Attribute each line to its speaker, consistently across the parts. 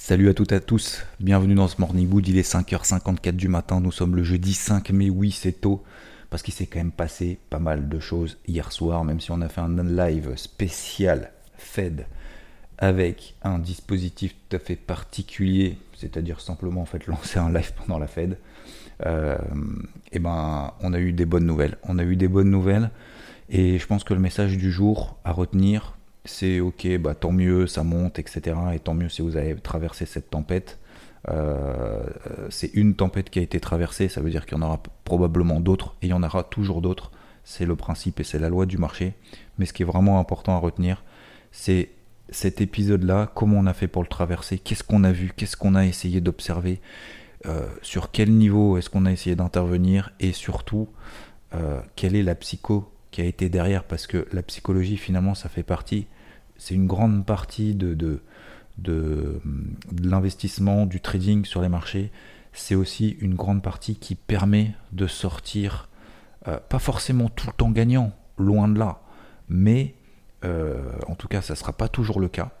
Speaker 1: Salut à toutes et à tous, bienvenue dans ce Morning Wood, il est 5h54 du matin, nous sommes le jeudi 5 mai, oui c'est tôt, parce qu'il s'est quand même passé pas mal de choses hier soir, même si on a fait un live spécial Fed avec un dispositif tout à fait particulier, c'est-à-dire simplement en fait lancer un live pendant la Fed, euh, et ben on a eu des bonnes nouvelles. On a eu des bonnes nouvelles et je pense que le message du jour à retenir, c'est ok, bah tant mieux, ça monte, etc. Et tant mieux si vous avez traversé cette tempête. Euh, c'est une tempête qui a été traversée, ça veut dire qu'il y en aura probablement d'autres et il y en aura toujours d'autres. C'est le principe et c'est la loi du marché. Mais ce qui est vraiment important à retenir, c'est cet épisode-là, comment on a fait pour le traverser, qu'est-ce qu'on a vu, qu'est-ce qu'on a essayé d'observer, euh, sur quel niveau est-ce qu'on a essayé d'intervenir et surtout euh, quelle est la psycho qui a été derrière parce que la psychologie finalement ça fait partie, c'est une grande partie de, de, de, l'investissement, du trading sur les marchés, c'est aussi une grande partie qui permet de sortir, euh, pas forcément tout le temps gagnant, loin de là, mais en tout cas ça ne sera pas toujours le cas,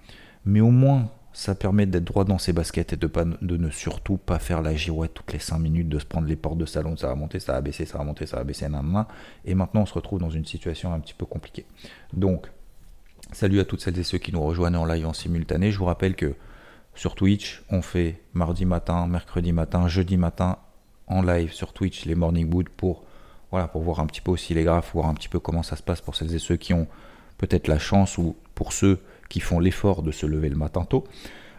Speaker 1: mais au moins ça permet d'être droit dans ses baskets et de, pas, de ne surtout pas faire la girouette toutes les 5 minutes, de se prendre les portes de salon, ça va monter, ça va baisser, ça va monter, ça va baisser, nan, et maintenant on se retrouve dans une situation un petit peu compliquée. Donc, salut à toutes celles et ceux qui nous rejoignent en live en simultané, je vous rappelle que sur Twitch, on fait mardi matin, mercredi matin, jeudi matin en live sur Twitch les Morning Wood pour, voilà, pour voir un petit peu aussi les graphes, voir un petit peu comment ça se passe pour celles et ceux qui ont peut-être la chance ou pour ceux qui font l'effort de se lever le matin tôt.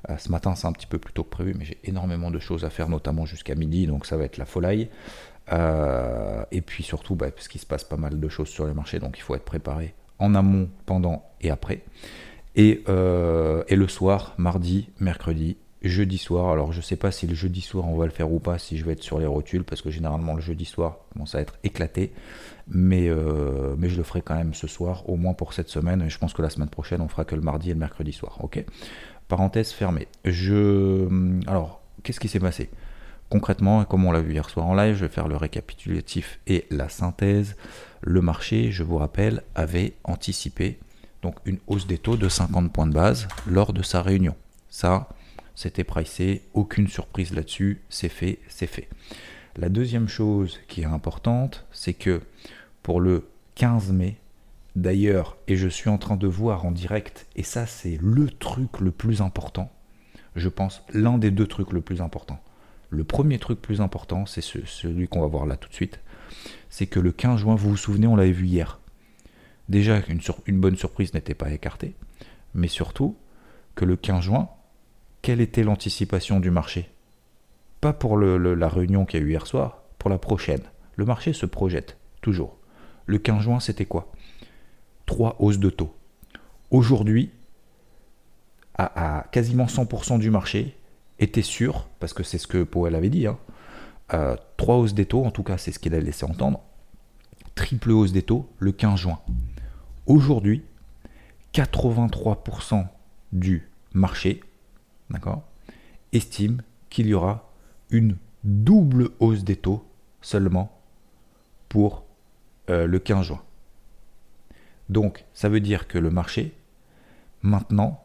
Speaker 1: Euh, ce matin, c'est un petit peu plus tôt que prévu, mais j'ai énormément de choses à faire, notamment jusqu'à midi, donc ça va être la folie. Euh, et puis surtout, bah, parce qu'il se passe pas mal de choses sur les marchés, donc il faut être préparé en amont, pendant et après. Et, euh, et le soir, mardi, mercredi, jeudi soir. Alors je sais pas si le jeudi soir on va le faire ou pas, si je vais être sur les rotules, parce que généralement le jeudi soir commence à être éclaté. Mais, euh, mais je le ferai quand même ce soir, au moins pour cette semaine. Et je pense que la semaine prochaine, on fera que le mardi et le mercredi soir. Ok? Parenthèse fermée. Je. Alors, qu'est-ce qui s'est passé? Concrètement, comme on l'a vu hier soir en live, je vais faire le récapitulatif et la synthèse. Le marché, je vous rappelle, avait anticipé donc une hausse des taux de 50 points de base lors de sa réunion. Ça, c'était pricé, aucune surprise là-dessus, c'est fait, c'est fait. La deuxième chose qui est importante, c'est que pour le 15 mai, d'ailleurs, et je suis en train de voir en direct, et ça c'est le truc le plus important, je pense l'un des deux trucs le plus important. Le premier truc plus important, c'est celui qu'on va voir là tout de suite, c'est que le 15 juin, vous vous souvenez, on l'avait vu hier. Déjà, une, bonne surprise n'était pas écartée, mais surtout que le 15 juin, quelle était l'anticipation du marché? Pas pour la réunion qu'il y a eu hier soir, pour la prochaine. Le marché se projette, toujours. Le 15 juin, c'était quoi? Trois hausses de taux. Aujourd'hui, à, quasiment 100% du marché était sûr, parce que c'est ce que Powell avait dit, hein, euh, trois hausses des taux, en tout cas c'est ce qu'il a laissé entendre, triple hausse des taux le 15 juin. Aujourd'hui, 83% du marché d'accord, estime qu'il y aura une double hausse des taux seulement pour euh, le 15 juin. Donc, ça veut dire que le marché, maintenant,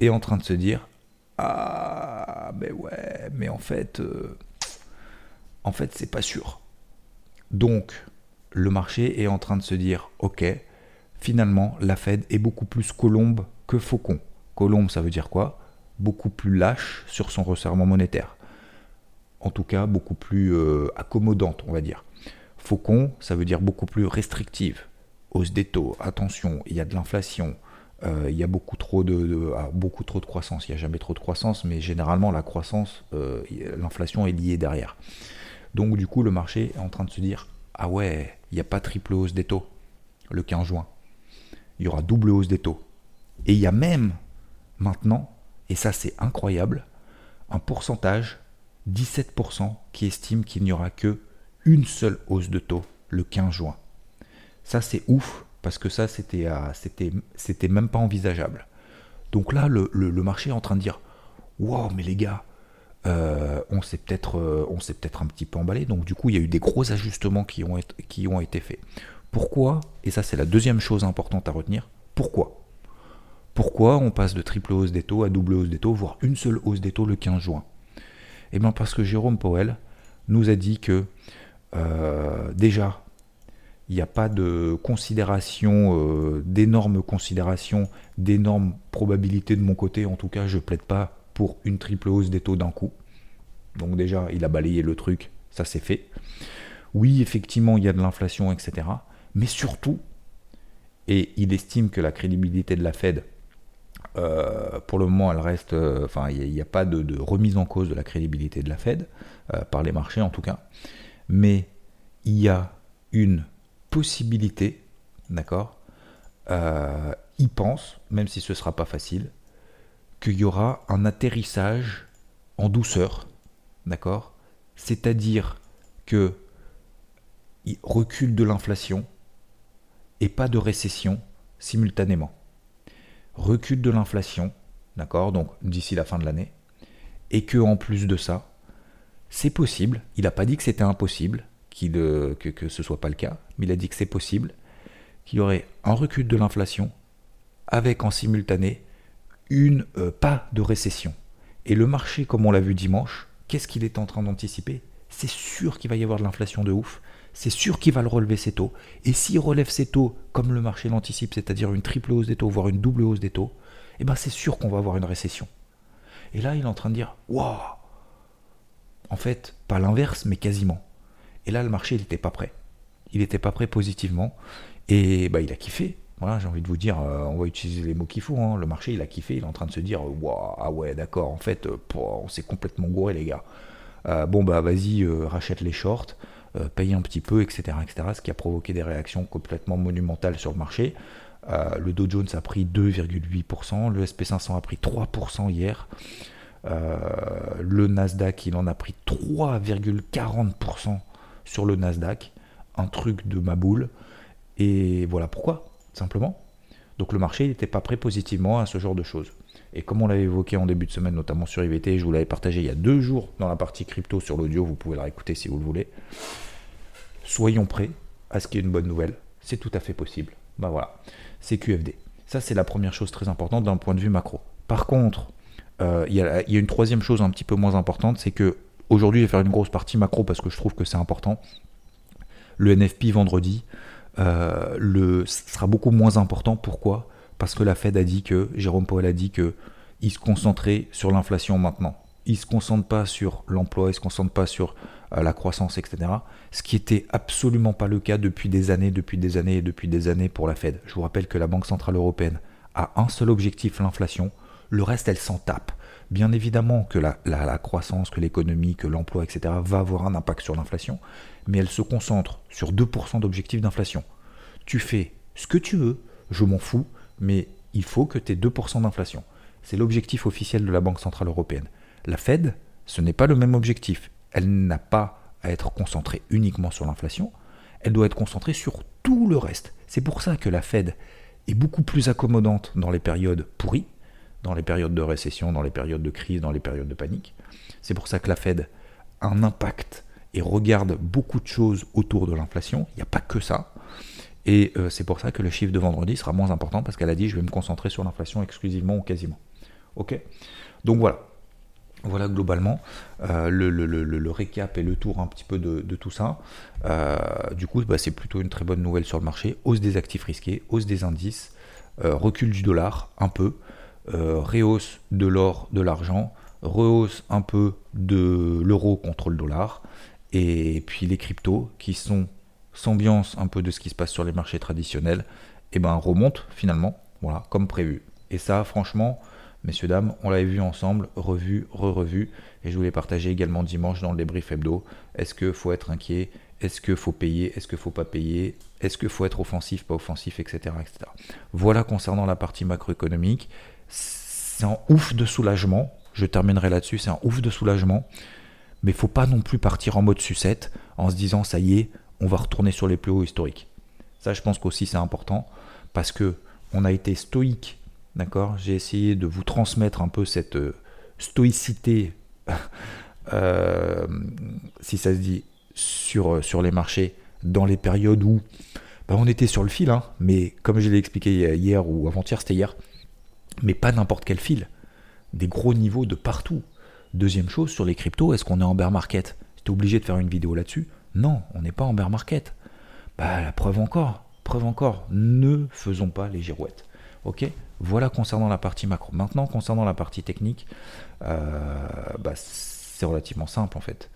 Speaker 1: est en train de se dire Ah, mais ouais, mais en fait, euh, en fait, c'est pas sûr. Donc, le marché est en train de se dire Ok, finalement, la Fed est beaucoup plus colombe que faucon. Colombe, ça veut dire quoi? Beaucoup plus lâche sur son resserrement monétaire. En tout cas, beaucoup plus euh, accommodante, on va dire. Faucon, ça veut dire beaucoup plus restrictive. Hausse des taux, attention, il y a de l'inflation, euh, il y a beaucoup trop de, ah, beaucoup trop de croissance. Il n'y a jamais trop de croissance, mais généralement la croissance, euh, l'inflation est liée derrière. Donc du coup, le marché est en train de se dire ah ouais, il n'y a pas triple hausse des taux le 15 juin. Il y aura double hausse des taux. Et il y a même maintenant, et ça c'est incroyable, un pourcentage, 17%, qui estime qu'il n'y aura que une seule hausse de taux le 15 juin. Ça c'est ouf, parce que ça c'était, c'était, c'était même pas envisageable. Donc là, le, marché est en train de dire, wow, mais les gars, euh, on s'est peut-être euh, peut-être un petit peu emballé. Donc du coup, il y a eu des gros ajustements qui ont, qui ont été faits. Pourquoi Et ça, c'est la deuxième chose importante à retenir. Pourquoi? Pourquoi on passe de triple hausse des taux à double hausse des taux, voire une seule hausse des taux le 15 juin? Eh bien parce que Jérôme Powell nous a dit que euh, déjà, il n'y a pas de considération, d'énormes considérations, d'énormes probabilités de mon côté. En tout cas, je plaide pas pour une triple hausse des taux d'un coup. Donc déjà, il a balayé le truc, ça c'est fait. Oui, effectivement, il y a de l'inflation, etc. Mais surtout, et il estime que la crédibilité de la Fed, euh, pour le moment, elle reste, euh, enfin, il n'y a, pas de, remise en cause de la crédibilité de la Fed, euh, par les marchés en tout cas. Mais il y a une possibilité, d'accord Il pense, même si ce ne sera pas facile, qu'il y aura un atterrissage en douceur, d'accord C'est-à-dire que recul de l'inflation et pas de récession simultanément. Recul de l'inflation, d'accord Donc d'ici la fin de l'année, et que en plus de ça, c'est possible. Il n'a pas dit que c'était impossible, que, que ce soit pas le cas, mais il a dit que c'est possible qu'il y aurait un recul de l'inflation avec en simultané une euh, pas de récession. Et le marché, comme on l'a vu dimanche, qu'est-ce qu'il est en train d'anticiper? C'est sûr qu'il va y avoir de l'inflation de ouf. C'est sûr qu'il va le relever ses taux. Et s'il relève ses taux comme le marché l'anticipe, c'est-à-dire une triple hausse des taux, voire une double hausse des taux, eh ben c'est sûr qu'on va avoir une récession. Et là, il est en train de dire Waouh En fait, pas l'inverse, mais quasiment. Et là, le marché, il n'était pas prêt. Il n'était pas prêt positivement. Et bah, il a kiffé j'ai envie de vous dire, euh, on va utiliser les mots qu'il faut. Hein. Le marché, il a kiffé, il est en train de se dire, ah ouais, d'accord, en fait, euh, on s'est complètement gouré, les gars. Euh, bon, bah vas-y, rachète les shorts, paye un petit peu, etc., etc. Ce qui a provoqué des réactions complètement monumentales sur le marché. le Dow Jones a pris 2,8%, le SP500 a pris 3% hier. le Nasdaq, il en a pris 3,40% sur le Nasdaq. Un truc de ma boule. Et voilà pourquoi simplement. Donc le marché n'était pas prêt positivement à ce genre de choses. Et comme on l'avait évoqué en début de semaine, notamment sur IVT, je vous l'avais partagé il y a deux jours dans la partie crypto sur l'audio, vous pouvez la réécouter si vous le voulez. Soyons prêts à ce qu'il y ait une bonne nouvelle, c'est tout à fait possible. Ben voilà, c'est QFD. Ça c'est la première chose très importante d'un point de vue macro. Par contre, euh, il y, a une troisième chose un petit peu moins importante, c'est que aujourd'hui je vais faire une grosse partie macro parce que je trouve que c'est important. Le NFP vendredi, euh, le, sera beaucoup moins important. Pourquoi? Parce que la Fed a dit que, Jérôme Powell a dit que il se concentrait sur l'inflation maintenant. Il ne se concentre pas sur l'emploi, il ne se concentre pas sur euh, la croissance, etc. Ce qui était absolument pas le cas depuis des années, depuis des années et depuis des années pour la Fed. Je vous rappelle que la Banque Centrale Européenne a un seul objectif, l'inflation. Le reste, elle s'en tape. Bien évidemment que la, croissance, que l'économie, que l'emploi, etc. va avoir un impact sur l'inflation mais elle se concentre sur 2% d'objectif d'inflation. Tu fais ce que tu veux, je m'en fous, mais il faut que tu aies 2% d'inflation. C'est l'objectif officiel de la Banque Centrale Européenne. La Fed, ce n'est pas le même objectif. Elle n'a pas à être concentrée uniquement sur l'inflation, elle doit être concentrée sur tout le reste. C'est pour ça que la Fed est beaucoup plus accommodante dans les périodes pourries, dans les périodes de récession, dans les périodes de crise, dans les périodes de panique. C'est pour ça que la Fed a un impact et regarde beaucoup de choses autour de l'inflation. Il n'y a pas que ça. Et euh, c'est pour ça que le chiffre de vendredi sera moins important parce qu'elle a dit je vais me concentrer sur l'inflation exclusivement ou quasiment. Ok? Donc voilà. Voilà globalement euh, le, récap et le tour un petit peu de, tout ça. Euh, du coup, bah, c'est plutôt une très bonne nouvelle sur le marché. Hausse des actifs risqués, hausse des indices, recul du dollar un peu, réhausse de l'or, de l'argent, rehausse un peu de l'euro contre le dollar et puis les cryptos qui sont s'ambiance un peu de ce qui se passe sur les marchés traditionnels, et eh ben remontent finalement, voilà, comme prévu. Et ça, franchement, messieurs, dames, on l'avait vu ensemble, revu, re-revu, et je voulais partager également dimanche dans le débrief hebdo. Est-ce qu'il faut être inquiet? Est-ce qu'il faut payer? Est-ce qu'il faut pas payer? Est-ce qu'il faut être offensif, pas offensif, etc., etc. Voilà concernant la partie macroéconomique c'est un ouf de soulagement. Je terminerai là-dessus, c'est un ouf de soulagement. Mais faut pas non plus partir en mode sucette en se disant ça y est, on va retourner sur les plus hauts historiques. Ça, je pense qu'aussi c'est important parce que on a été stoïque, d'accord? J'ai essayé de vous transmettre un peu cette euh, stoïcité, euh, si ça se dit, sur, euh, sur les marchés dans les périodes où bah, on était sur le fil, hein, mais comme je l'ai expliqué hier ou avant-hier, c'était hier, mais pas n'importe quel fil, des gros niveaux de partout. Deuxième chose, sur les cryptos, est-ce qu'on est en bear market? J'étais obligé de faire une vidéo là-dessus? Non, on n'est pas en bear market. Bah, la preuve encore, preuve encore, ne faisons pas les girouettes. Ok? Voilà concernant la partie macro. Maintenant, concernant la partie technique, euh, bah, c'est relativement simple en fait.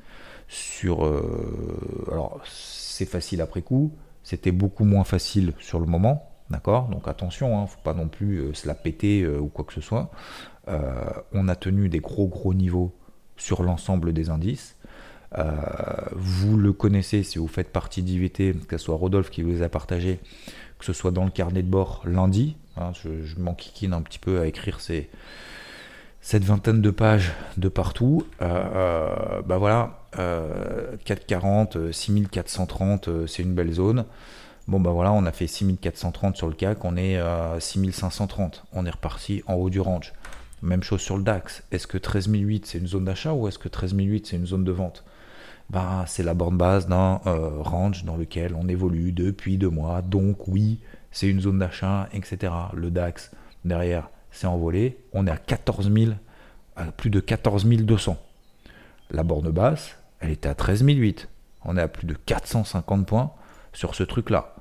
Speaker 1: Sur, euh, alors, c'est facile après coup, c'était beaucoup moins facile sur le moment, d'accord? Donc attention, hein, faut pas non plus euh, se la péter ou quoi que ce soit. on a tenu des gros gros niveaux sur l'ensemble des indices. Euh, vous le connaissez si vous faites partie d'IVT, que ce soit Rodolphe qui vous les a partagés, que ce soit dans le carnet de bord lundi. Hein, je, m'enquiquine un petit peu à écrire ces, cette vingtaine de pages de partout. Euh, bah voilà, 440, 6430, c'est une belle zone. Bon bah voilà, on a fait 6430 sur le CAC, on est à 6530. On est reparti en haut du range. Même chose sur le DAX. Est-ce que 13008 c'est une zone d'achat ou est-ce que 13008 c'est une zone de vente? Ben, c'est la borne base d'un euh, range dans lequel on évolue depuis deux mois. Donc oui, c'est une zone d'achat, etc. Le DAX, derrière, s'est envolé. On est à 14 000, à plus de 14 200. La borne basse, elle était à 13 008. On est à plus de 450 points sur ce truc-là.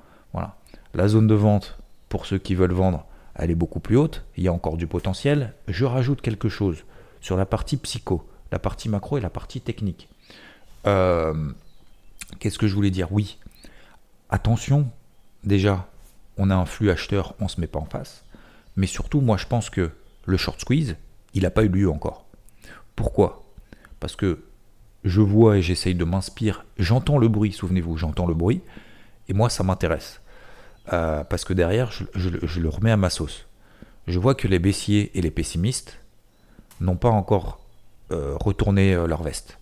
Speaker 1: La zone de vente, pour ceux qui veulent vendre, elle est beaucoup plus haute. Il y a encore du potentiel. Je rajoute quelque chose sur la partie psycho, la partie macro et la partie technique. Euh, qu'est-ce que je voulais dire? Oui, attention, déjà, on a un flux acheteur, on ne se met pas en face. Mais surtout, moi, je pense que le short squeeze, il n'a pas eu lieu encore. Pourquoi? Parce que je vois et j'essaye de m'inspirer, j'entends le bruit, souvenez-vous, j'entends le bruit, et moi, ça m'intéresse. Euh, parce que derrière, je, le remets à ma sauce. Je vois que les baissiers et les pessimistes n'ont pas encore euh, retourné leur veste.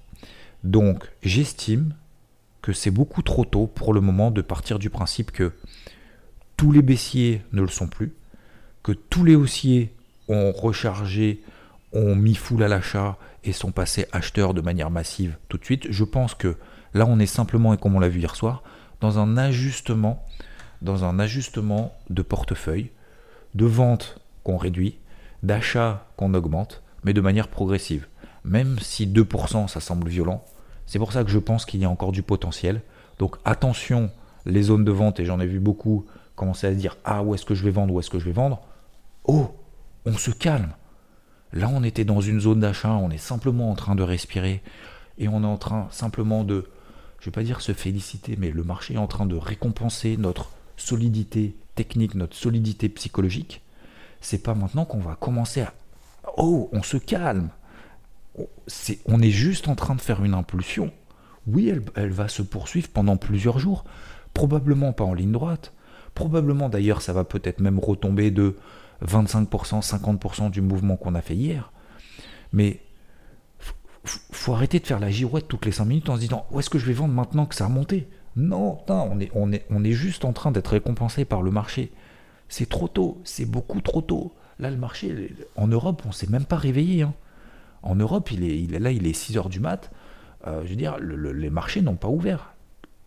Speaker 1: Donc j'estime que c'est beaucoup trop tôt pour le moment de partir du principe que tous les baissiers ne le sont plus, que tous les haussiers ont rechargé, ont mis foule à l'achat et sont passés acheteurs de manière massive tout de suite. Je pense que là on est simplement, et comme on l'a vu hier soir, dans un ajustement, dans un ajustement de portefeuille, de vente qu'on réduit, d'achat qu'on augmente, mais de manière progressive. Même si 2% ça semble violent, c'est pour ça que je pense qu'il y a encore du potentiel. Donc attention, les zones de vente, et j'en ai vu beaucoup commencer à se dire Ah, où est-ce que je vais vendre Où est-ce que je vais vendre? Oh, on se calme. Là, on était dans une zone d'achat, on est simplement en train de respirer et on est en train simplement de, je ne vais pas dire se féliciter, mais le marché est en train de récompenser notre solidité technique, notre solidité psychologique. C'est pas maintenant qu'on va commencer à Oh, on se calme on est juste en train de faire une impulsion. Oui, elle, va se poursuivre pendant plusieurs jours. Probablement pas en ligne droite. Probablement d'ailleurs, ça va peut-être même retomber de 25%, 50% du mouvement qu'on a fait hier. Mais faut arrêter de faire la girouette toutes les 5 minutes en se disant où est-ce que je vais vendre maintenant que ça a monté? Non, on, est, juste en train d'être récompensé par le marché. C'est trop tôt, c'est beaucoup trop tôt. Là, le marché, en Europe, on ne s'est même pas réveillé. Hein. En Europe, il est, là, il est 6 heures du mat. Euh, je veux dire, les marchés n'ont pas ouvert.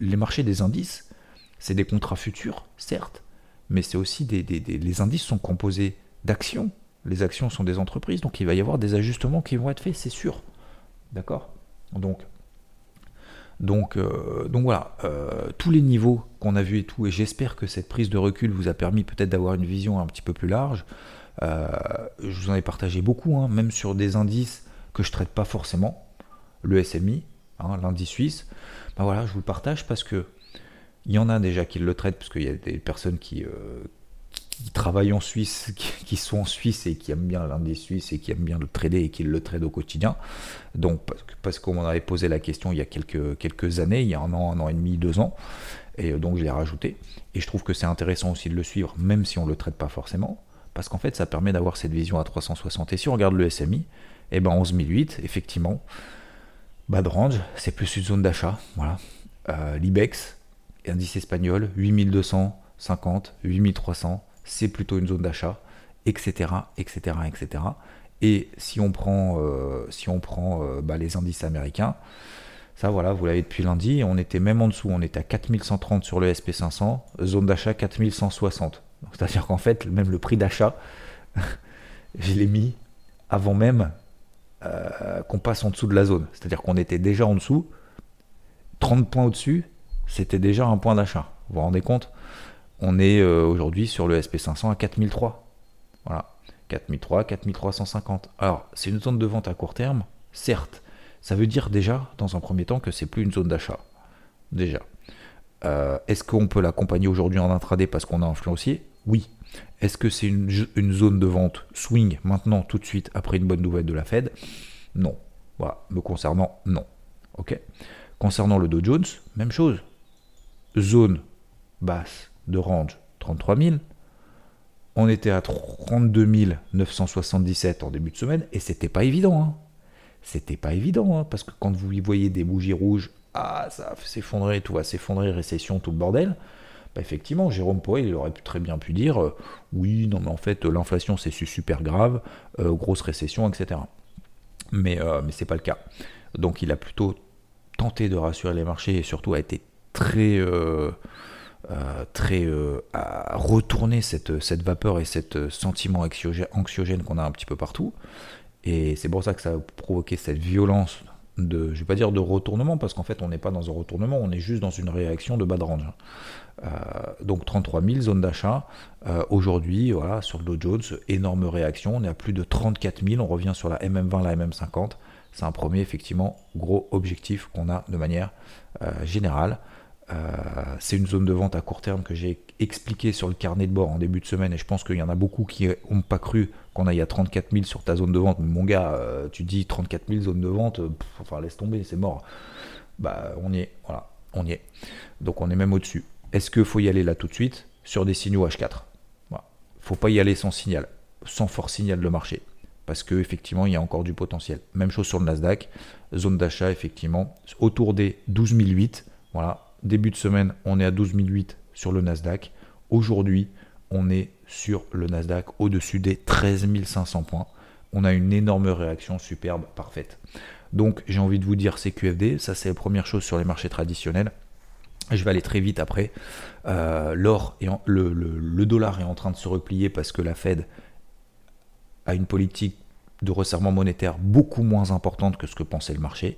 Speaker 1: Les marchés des indices, c'est des contrats futurs, certes, mais c'est aussi des, les indices sont composés d'actions. Les actions sont des entreprises, donc il va y avoir des ajustements qui vont être faits, c'est sûr. D'accord? Donc, donc, euh, donc voilà, euh, tous les niveaux qu'on a vus et tout, et j'espère que cette prise de recul vous a permis peut-être d'avoir une vision un petit peu plus large. je vous en ai partagé beaucoup, hein, même sur des indices que je traite pas forcément, le SMI, hein, l'indice suisse, ben voilà, je vous le partage parce que il y en a déjà qui le traitent, parce qu'il y a des personnes qui, euh, travaillent en Suisse, qui, sont en Suisse et qui aiment bien l'indice suisse et qui aiment bien le trader et qui le trade au quotidien. Donc, parce qu'on m'en avait posé la question il y a quelques, quelques années, il y a un an, un an et demi, deux ans, et euh, donc je l'ai rajouté. Et je trouve que c'est intéressant aussi de le suivre, même si on ne le traite pas forcément, parce qu'en fait, ça permet d'avoir cette vision à 360. Et si on regarde le SMI, et eh ben 11008, effectivement, bas de range, c'est plus une zone d'achat. Voilà. Euh, L'IBEX, indice espagnol, 8250, 8300, c'est plutôt une zone d'achat, etc., etc., etc. Et si on prend, euh, si on prend euh, bah, les indices américains, ça voilà, vous l'avez depuis lundi, on était même en dessous, on était à 4130 sur le SP500, zone d'achat 4160. C'est-à-dire qu'en fait, même le prix d'achat, je l'ai mis avant même euh, qu'on passe en dessous de la zone. C'est-à-dire qu'on était déjà en dessous, 30 points au-dessus, c'était déjà un point d'achat. Vous vous rendez compte? On est euh, aujourd'hui sur le SP500 à 4003. Voilà. 4003, 4350. Alors, c'est une zone de vente à court terme, certes. Ça veut dire déjà, dans un premier temps, que c'est plus une zone d'achat. Déjà. Euh, est-ce qu'on peut l'accompagner aujourd'hui en intraday parce qu'on a influencié Oui. Est-ce que c'est une, zone de vente swing maintenant, tout de suite, après une bonne nouvelle de la Fed? Non. Voilà. Me concernant, non. Ok? Concernant le Dow Jones, même chose. Zone basse de range 33 000. On était à 32 977 en début de semaine et c'était pas évident. Hein. C'était pas évident hein, parce que quand vous y voyez des bougies rouges, ah ça va s'effondrer, tout va s'effondrer, récession, tout le bordel. Bah, effectivement, Jérôme Poel, il aurait très bien pu dire euh, oui, non, mais en fait, l'inflation c'est super grave, euh, grosse récession, etc. Mais, euh, mais c'est pas le cas. Donc il a plutôt tenté de rassurer les marchés et surtout a été très. Très à retourner cette, cette vapeur et cet sentiment anxiogène qu'on a un petit peu partout. Et c'est pour ça que ça a provoqué cette violence de, je vais pas dire de retournement, parce qu'en fait on n'est pas dans un retournement, on est juste dans une réaction de bas de range. Euh, donc 33 000 zones d'achat. Euh, aujourd'hui, voilà, sur le Dow Jones, énorme réaction. On est à plus de 34 000. On revient sur la MM20, la MM50. C'est un premier, effectivement, gros objectif qu'on a de manière euh, générale. C'est une zone de vente à court terme que j'ai expliqué sur le carnet de bord en début de semaine et je pense qu'il y en a beaucoup qui n'ont pas cru qu'on aille à 34 000 sur ta zone de vente. mon gars, tu dis 34 000 zones de vente, enfin laisse tomber, c'est mort. Bah on y est, voilà, on y est. Donc on est même au-dessus. Est-ce qu'il faut y aller là tout de suite sur des signaux H4 Il ne faut pas y aller sans signal, sans fort signal de marché. Parce qu'effectivement, il y a encore du potentiel. Même chose sur le Nasdaq. Zone d'achat, effectivement, autour des 12 008. Voilà. Début de semaine, on est à 12 008 sur le Nasdaq. Aujourd'hui, on est sur le Nasdaq au-dessus des 13 500 points. On a une énorme réaction superbe, parfaite. Donc j'ai envie de vous dire CQFD, ça c'est la première chose sur les marchés traditionnels. Je vais aller très vite après. Euh, l'or et le, dollar est en train de se replier parce que la Fed a une politique de resserrement monétaire beaucoup moins importante que ce que pensait le marché.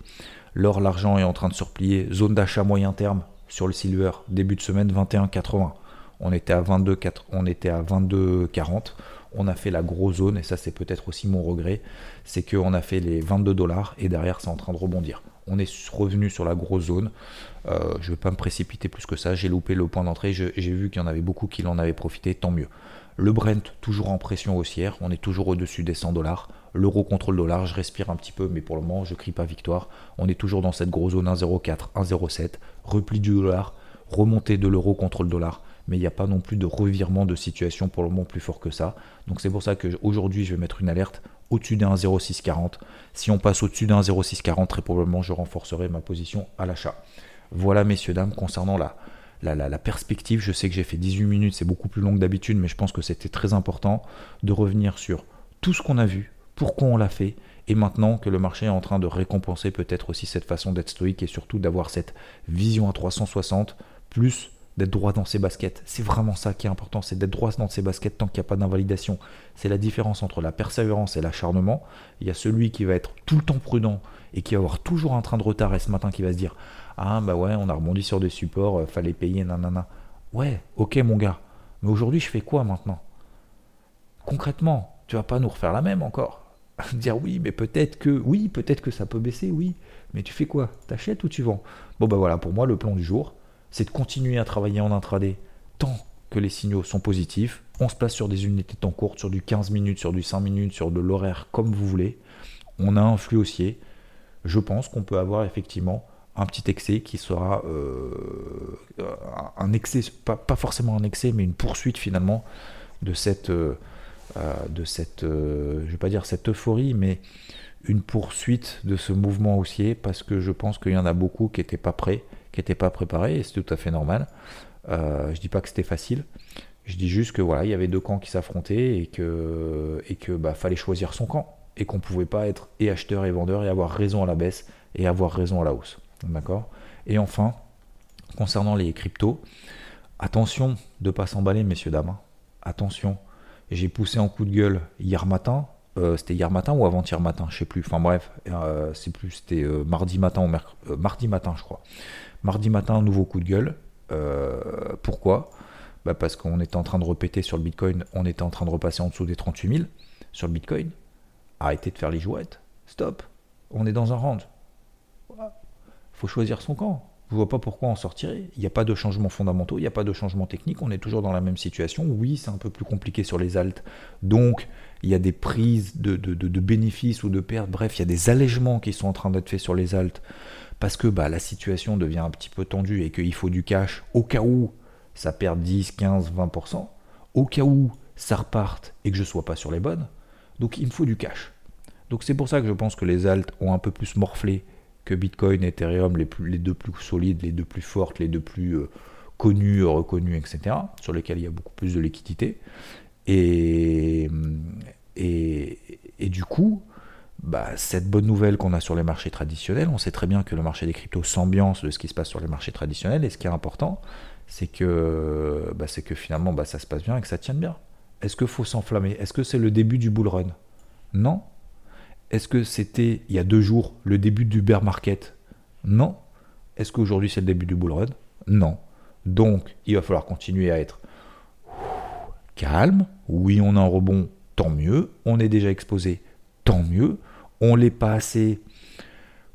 Speaker 1: L'or, l'argent est en train de se replier. Zone d'achat moyen terme sur le silver, début de semaine 21,80. On était à 22, on était à 22,40. On a fait la grosse zone et ça c'est peut-être aussi mon regret, c'est qu'on a fait les 22 dollars et derrière c'est en train de rebondir on est revenu sur la grosse zone. Euh, je ne vais pas me précipiter plus que ça. J'ai loupé le point d'entrée. J'ai vu qu'il y en avait beaucoup qui en avaient profité. Tant mieux. Le Brent, toujours en pression haussière. On est toujours au-dessus des 100 dollars. L'euro contre le dollar, je respire un petit peu, mais pour le moment, je ne crie pas victoire. On est toujours dans cette grosse zone 1,04, 1,07. Repli du dollar, remontée de l'euro contre le dollar mais il n'y a pas non plus de revirement de situation pour le moment plus fort que ça. Donc c'est pour ça qu'aujourd'hui je vais mettre une alerte au-dessus d'un 0,640. Si on passe au-dessus d'un 0,640, très probablement je renforcerai ma position à l'achat. Voilà messieurs, dames, concernant la, la, perspective, je sais que j'ai fait 18 minutes, c'est beaucoup plus long que d'habitude, mais je pense que c'était très important de revenir sur tout ce qu'on a vu, pourquoi on l'a fait, et maintenant que le marché est en train de récompenser peut-être aussi cette façon d'être stoïque et surtout d'avoir cette vision à 360, plus d'être droit dans ses baskets. C'est vraiment ça qui est important, c'est d'être droit dans ses baskets tant qu'il n'y a pas d'invalidation. C'est la différence entre la persévérance et l'acharnement. Il y a celui qui va être tout le temps prudent et qui va avoir toujours un train de retard et ce matin qui va se dire Ah bah ouais, on a rebondi sur des supports, euh, fallait payer, nanana. Ouais, ok mon gars, mais aujourd'hui je fais quoi maintenant? Concrètement, tu vas pas nous refaire la même encore. dire oui, mais peut-être que oui, peut-être que ça peut baisser, oui. Mais tu fais quoi? T'achètes ou tu vends? Bon bah voilà, pour moi le plan du jour, c'est de continuer à travailler en intraday tant que les signaux sont positifs. On se place sur des unités de temps courtes, sur du 15 minutes, sur du 5 minutes, sur de l'horaire comme vous voulez. On a un flux haussier. Je pense qu'on peut avoir effectivement un petit excès qui sera euh, un excès, pas, forcément un excès, mais une poursuite finalement de cette, euh, de cette, je vais pas dire cette euphorie, mais une poursuite de ce mouvement haussier parce que je pense qu'il y en a beaucoup qui n'étaient pas prêts, qui n'étaient pas préparés et c'est tout à fait normal. Euh, je dis pas que c'était facile, je dis juste que il y avait deux camps qui s'affrontaient et que et bah, fallait choisir son camp et qu'on pouvait pas être et acheteur et vendeur et avoir raison à la baisse et avoir raison à la hausse. Et enfin, concernant les cryptos, attention de pas s'emballer, messieurs dames. Hein. Attention. J'ai poussé en coup de gueule hier matin euh, c'était hier matin ou avant-hier matin, je sais plus. Enfin bref, euh, c'est plus, c'était euh, mardi matin ou mardi matin, je crois. Mardi matin, un nouveau coup de gueule. pourquoi? Bah Parce qu'on était en train de répéter sur le Bitcoin, on était en train de repasser en dessous des 38 000 sur le Bitcoin. Arrêtez de faire les jouettes. Stop. On est dans un range. Faut choisir son camp. Je vois pas pourquoi en sortirait. Il n'y a pas de changement fondamentaux, il n'y a pas de changement technique, on est toujours dans la même situation. Oui, c'est un peu plus compliqué sur les altes. Donc, il y a des prises de, bénéfices ou de pertes. Bref, il y a des allègements qui sont en train d'être faits sur les altes parce que bah, la situation devient un petit peu tendue et qu'il faut du cash au cas où ça perd 10, 15, 20%, au cas où ça reparte et que je ne sois pas sur les bonnes. Donc, il me faut du cash. Donc, c'est pour ça que je pense que les altes ont un peu plus morflé que Bitcoin et Ethereum, les, deux plus solides, les deux plus fortes, les deux plus euh, connues, reconnues, etc., sur lesquels il y a beaucoup plus de liquidité. Et, et, et du coup, bah, cette bonne nouvelle qu'on a sur les marchés traditionnels, on sait très bien que le marché des cryptos s'ambiance de ce qui se passe sur les marchés traditionnels, et ce qui est important, c'est que, bah, que finalement bah, ça se passe bien et que ça tienne bien. Est-ce qu'il faut s'enflammer? Est-ce que c'est le début du bull run? Non, est-ce que c'était il y a deux jours le début du bear market? Non. Est-ce qu'aujourd'hui c'est le début du bull run? Non. Donc il va falloir continuer à être calme. Oui, on a un rebond, tant mieux. On est déjà exposé, tant mieux. On l'est pas assez.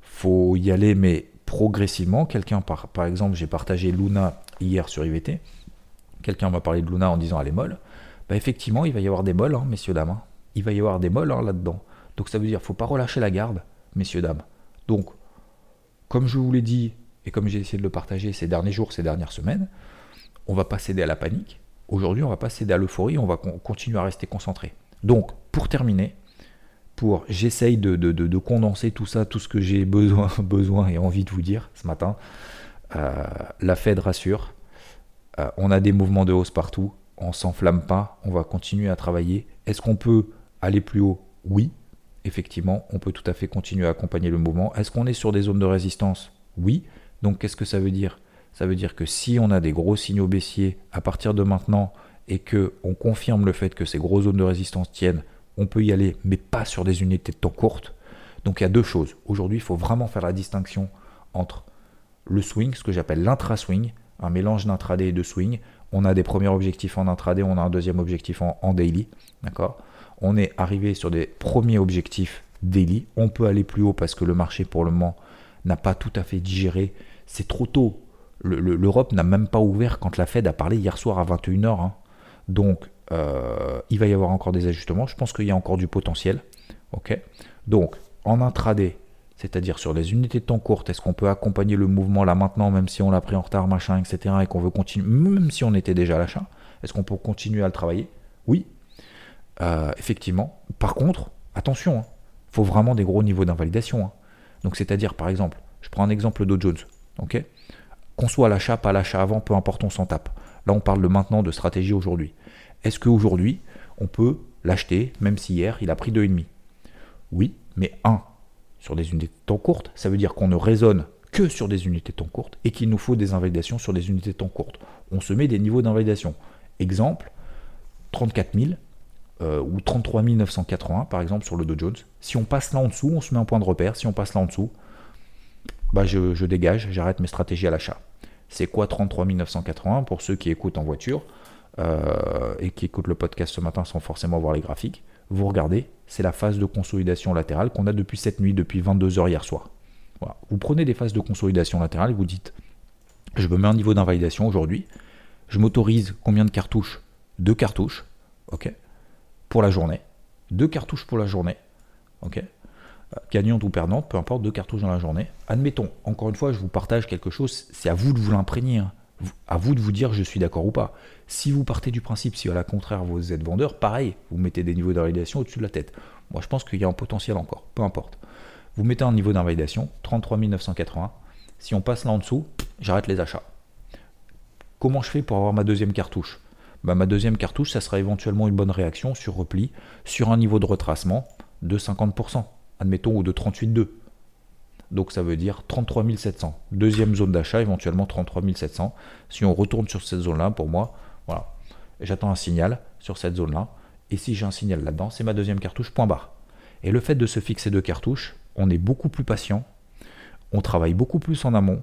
Speaker 1: Faut y aller, mais progressivement. Quelqu'un, par, exemple, j'ai partagé Luna hier sur IVT. Quelqu'un m'a parlé de Luna en disant elle est molle. Bah, effectivement, il va y avoir des molles, hein, messieurs, dames. Hein. Il va y avoir des molles hein, là-dedans. Donc ça veut dire faut pas relâcher la garde, messieurs, dames. Donc, comme je vous l'ai dit, et comme j'ai essayé de le partager ces derniers jours, ces dernières semaines, on va pas céder à la panique. Aujourd'hui, on va pas céder à l'euphorie, on va continuer à rester concentré. Donc, pour terminer, pour j'essaye de, condenser tout ça, tout ce que j'ai besoin, besoin et envie de vous dire ce matin. Euh, la Fed rassure, euh, on a des mouvements de hausse partout, on s'enflamme pas, on va continuer à travailler. Est-ce qu'on peut aller plus haut? Oui, effectivement, on peut tout à fait continuer à accompagner le mouvement. Est-ce qu'on est sur des zones de résistance? Oui. Donc qu'est-ce que ça veut dire? Ça veut dire que si on a des gros signaux baissiers à partir de maintenant et que on confirme le fait que ces grosses zones de résistance tiennent, on peut y aller, mais pas sur des unités de temps courtes. Donc il y a deux choses. Aujourd'hui, il faut vraiment faire la distinction entre le swing, ce que j'appelle l'intra-swing, un mélange d'intraday et de swing. On a des premiers objectifs en intraday, on a un deuxième objectif en, en daily. D'accord? On est arrivé sur des premiers objectifs daily. On peut aller plus haut parce que le marché pour le moment n'a pas tout à fait digéré. C'est trop tôt. L'Europe n'a même pas ouvert quand la Fed a parlé hier soir à 21h. Hein. Donc euh, il va y avoir encore des ajustements. Je pense qu'il y a encore du potentiel. Ok. Donc en intraday, c'est-à-dire sur des unités de temps courtes, est-ce qu'on peut accompagner le mouvement là maintenant, même si on l'a pris en retard, machin, etc., et qu'on veut continuer, même si on était déjà à l'achat, est-ce qu'on peut continuer à le travailler? Oui, euh, effectivement. Par contre, attention, il hein, faut vraiment des gros niveaux d'invalidation. Hein. Donc, c'est-à-dire, par exemple, je prends un exemple Dow Jones. ok? Qu'on soit à l'achat, pas à l'achat avant, peu importe, on s'en tape. Là, on parle maintenant, de stratégie aujourd'hui. Est-ce qu'aujourd'hui, on peut l'acheter, même si hier, il a pris 2,5 Oui, mais 1, sur des unités de temps courtes, ça veut dire qu'on ne raisonne que sur des unités de temps courtes et qu'il nous faut des invalidations sur des unités de temps courtes. On se met des niveaux d'invalidation. Exemple, 34 000, euh, ou 33 980 par exemple sur le Dow Jones. Si on passe là en dessous, on se met un point de repère. Si on passe là en dessous, bah je, dégage, j'arrête mes stratégies à l'achat. C'est quoi 33 980 pour ceux qui écoutent en voiture euh, et qui écoutent le podcast ce matin sans forcément voir les graphiques? Vous regardez, c'est la phase de consolidation latérale qu'on a depuis cette nuit, depuis 22h hier soir. Vous prenez des phases de consolidation latérale et vous dites je me mets un niveau d'invalidation aujourd'hui, je m'autorise combien de cartouches? Deux cartouches, ok pour la journée. Deux cartouches pour la journée. Ok euh, Gagnante ou perdante, peu importe, deux cartouches dans la journée. Admettons, encore une fois, je vous partage quelque chose, c'est à vous de vous l'imprégner. Hein. à vous de vous dire je suis d'accord ou pas. Si vous partez du principe, si à la contraire vous êtes vendeur, pareil, vous mettez des niveaux d'invalidation au-dessus de la tête. Moi je pense qu'il y a un potentiel encore, peu importe. Vous mettez un niveau d'invalidation, 33 980. Si on passe là en dessous, j'arrête les achats. Comment je fais pour avoir ma deuxième cartouche? Bah, Ma deuxième cartouche, ça sera éventuellement une bonne réaction sur repli, sur un niveau de retracement de 50%, admettons, ou de 38,2. Donc ça veut dire 33 700. Deuxième zone d'achat, éventuellement 33 700. Si on retourne sur cette zone-là, pour moi, voilà. J'attends un signal sur cette zone-là. Et si j'ai un signal là-dedans, c'est ma deuxième cartouche, point barre. Et le fait de se fixer deux cartouches, on est beaucoup plus patient, on travaille beaucoup plus en amont,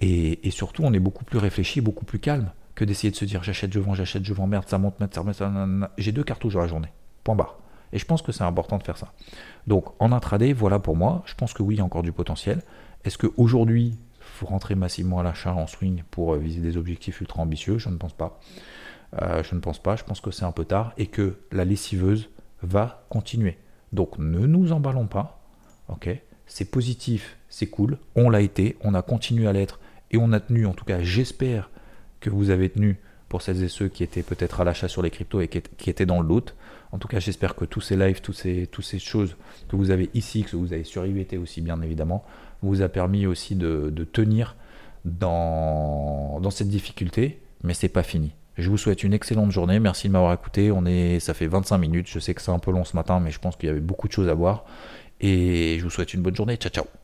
Speaker 1: et, surtout on est beaucoup plus réfléchi, beaucoup plus calme que d'essayer de se dire j'achète, je vends, j'achète, je vends, merde, ça monte, merde, ça remonte, ça... J'ai deux cartouches dans la journée, point barre. Et je pense que c'est important de faire ça. Donc en intraday, voilà pour moi. Je pense que oui, il y a encore du potentiel. Est-ce qu'aujourd'hui, il faut rentrer massivement à l'achat en swing pour euh, viser des objectifs ultra ambitieux? Je ne pense pas. Euh, je ne pense pas. Je pense que c'est un peu tard et que la lessiveuse va continuer. Donc ne nous emballons pas. Ok? C'est positif, c'est cool. On l'a été, on a continué à l'être et on a tenu. En tout cas, j'espère que vous avez tenu pour celles et ceux qui étaient peut-être à l'achat sur les cryptos et qui étaient dans le doute. En tout cas, j'espère que tous ces lives, toutes ces, choses que vous avez ici, que vous avez sur aussi, bien évidemment, vous a permis aussi de, tenir dans, dans cette difficulté, mais c'est pas fini. Je vous souhaite une excellente journée. Merci de m'avoir écouté. On est, ça fait 25 minutes. Je sais que c'est un peu long ce matin, mais je pense qu'il y avait beaucoup de choses à voir. Et je vous souhaite une bonne journée. Ciao, ciao.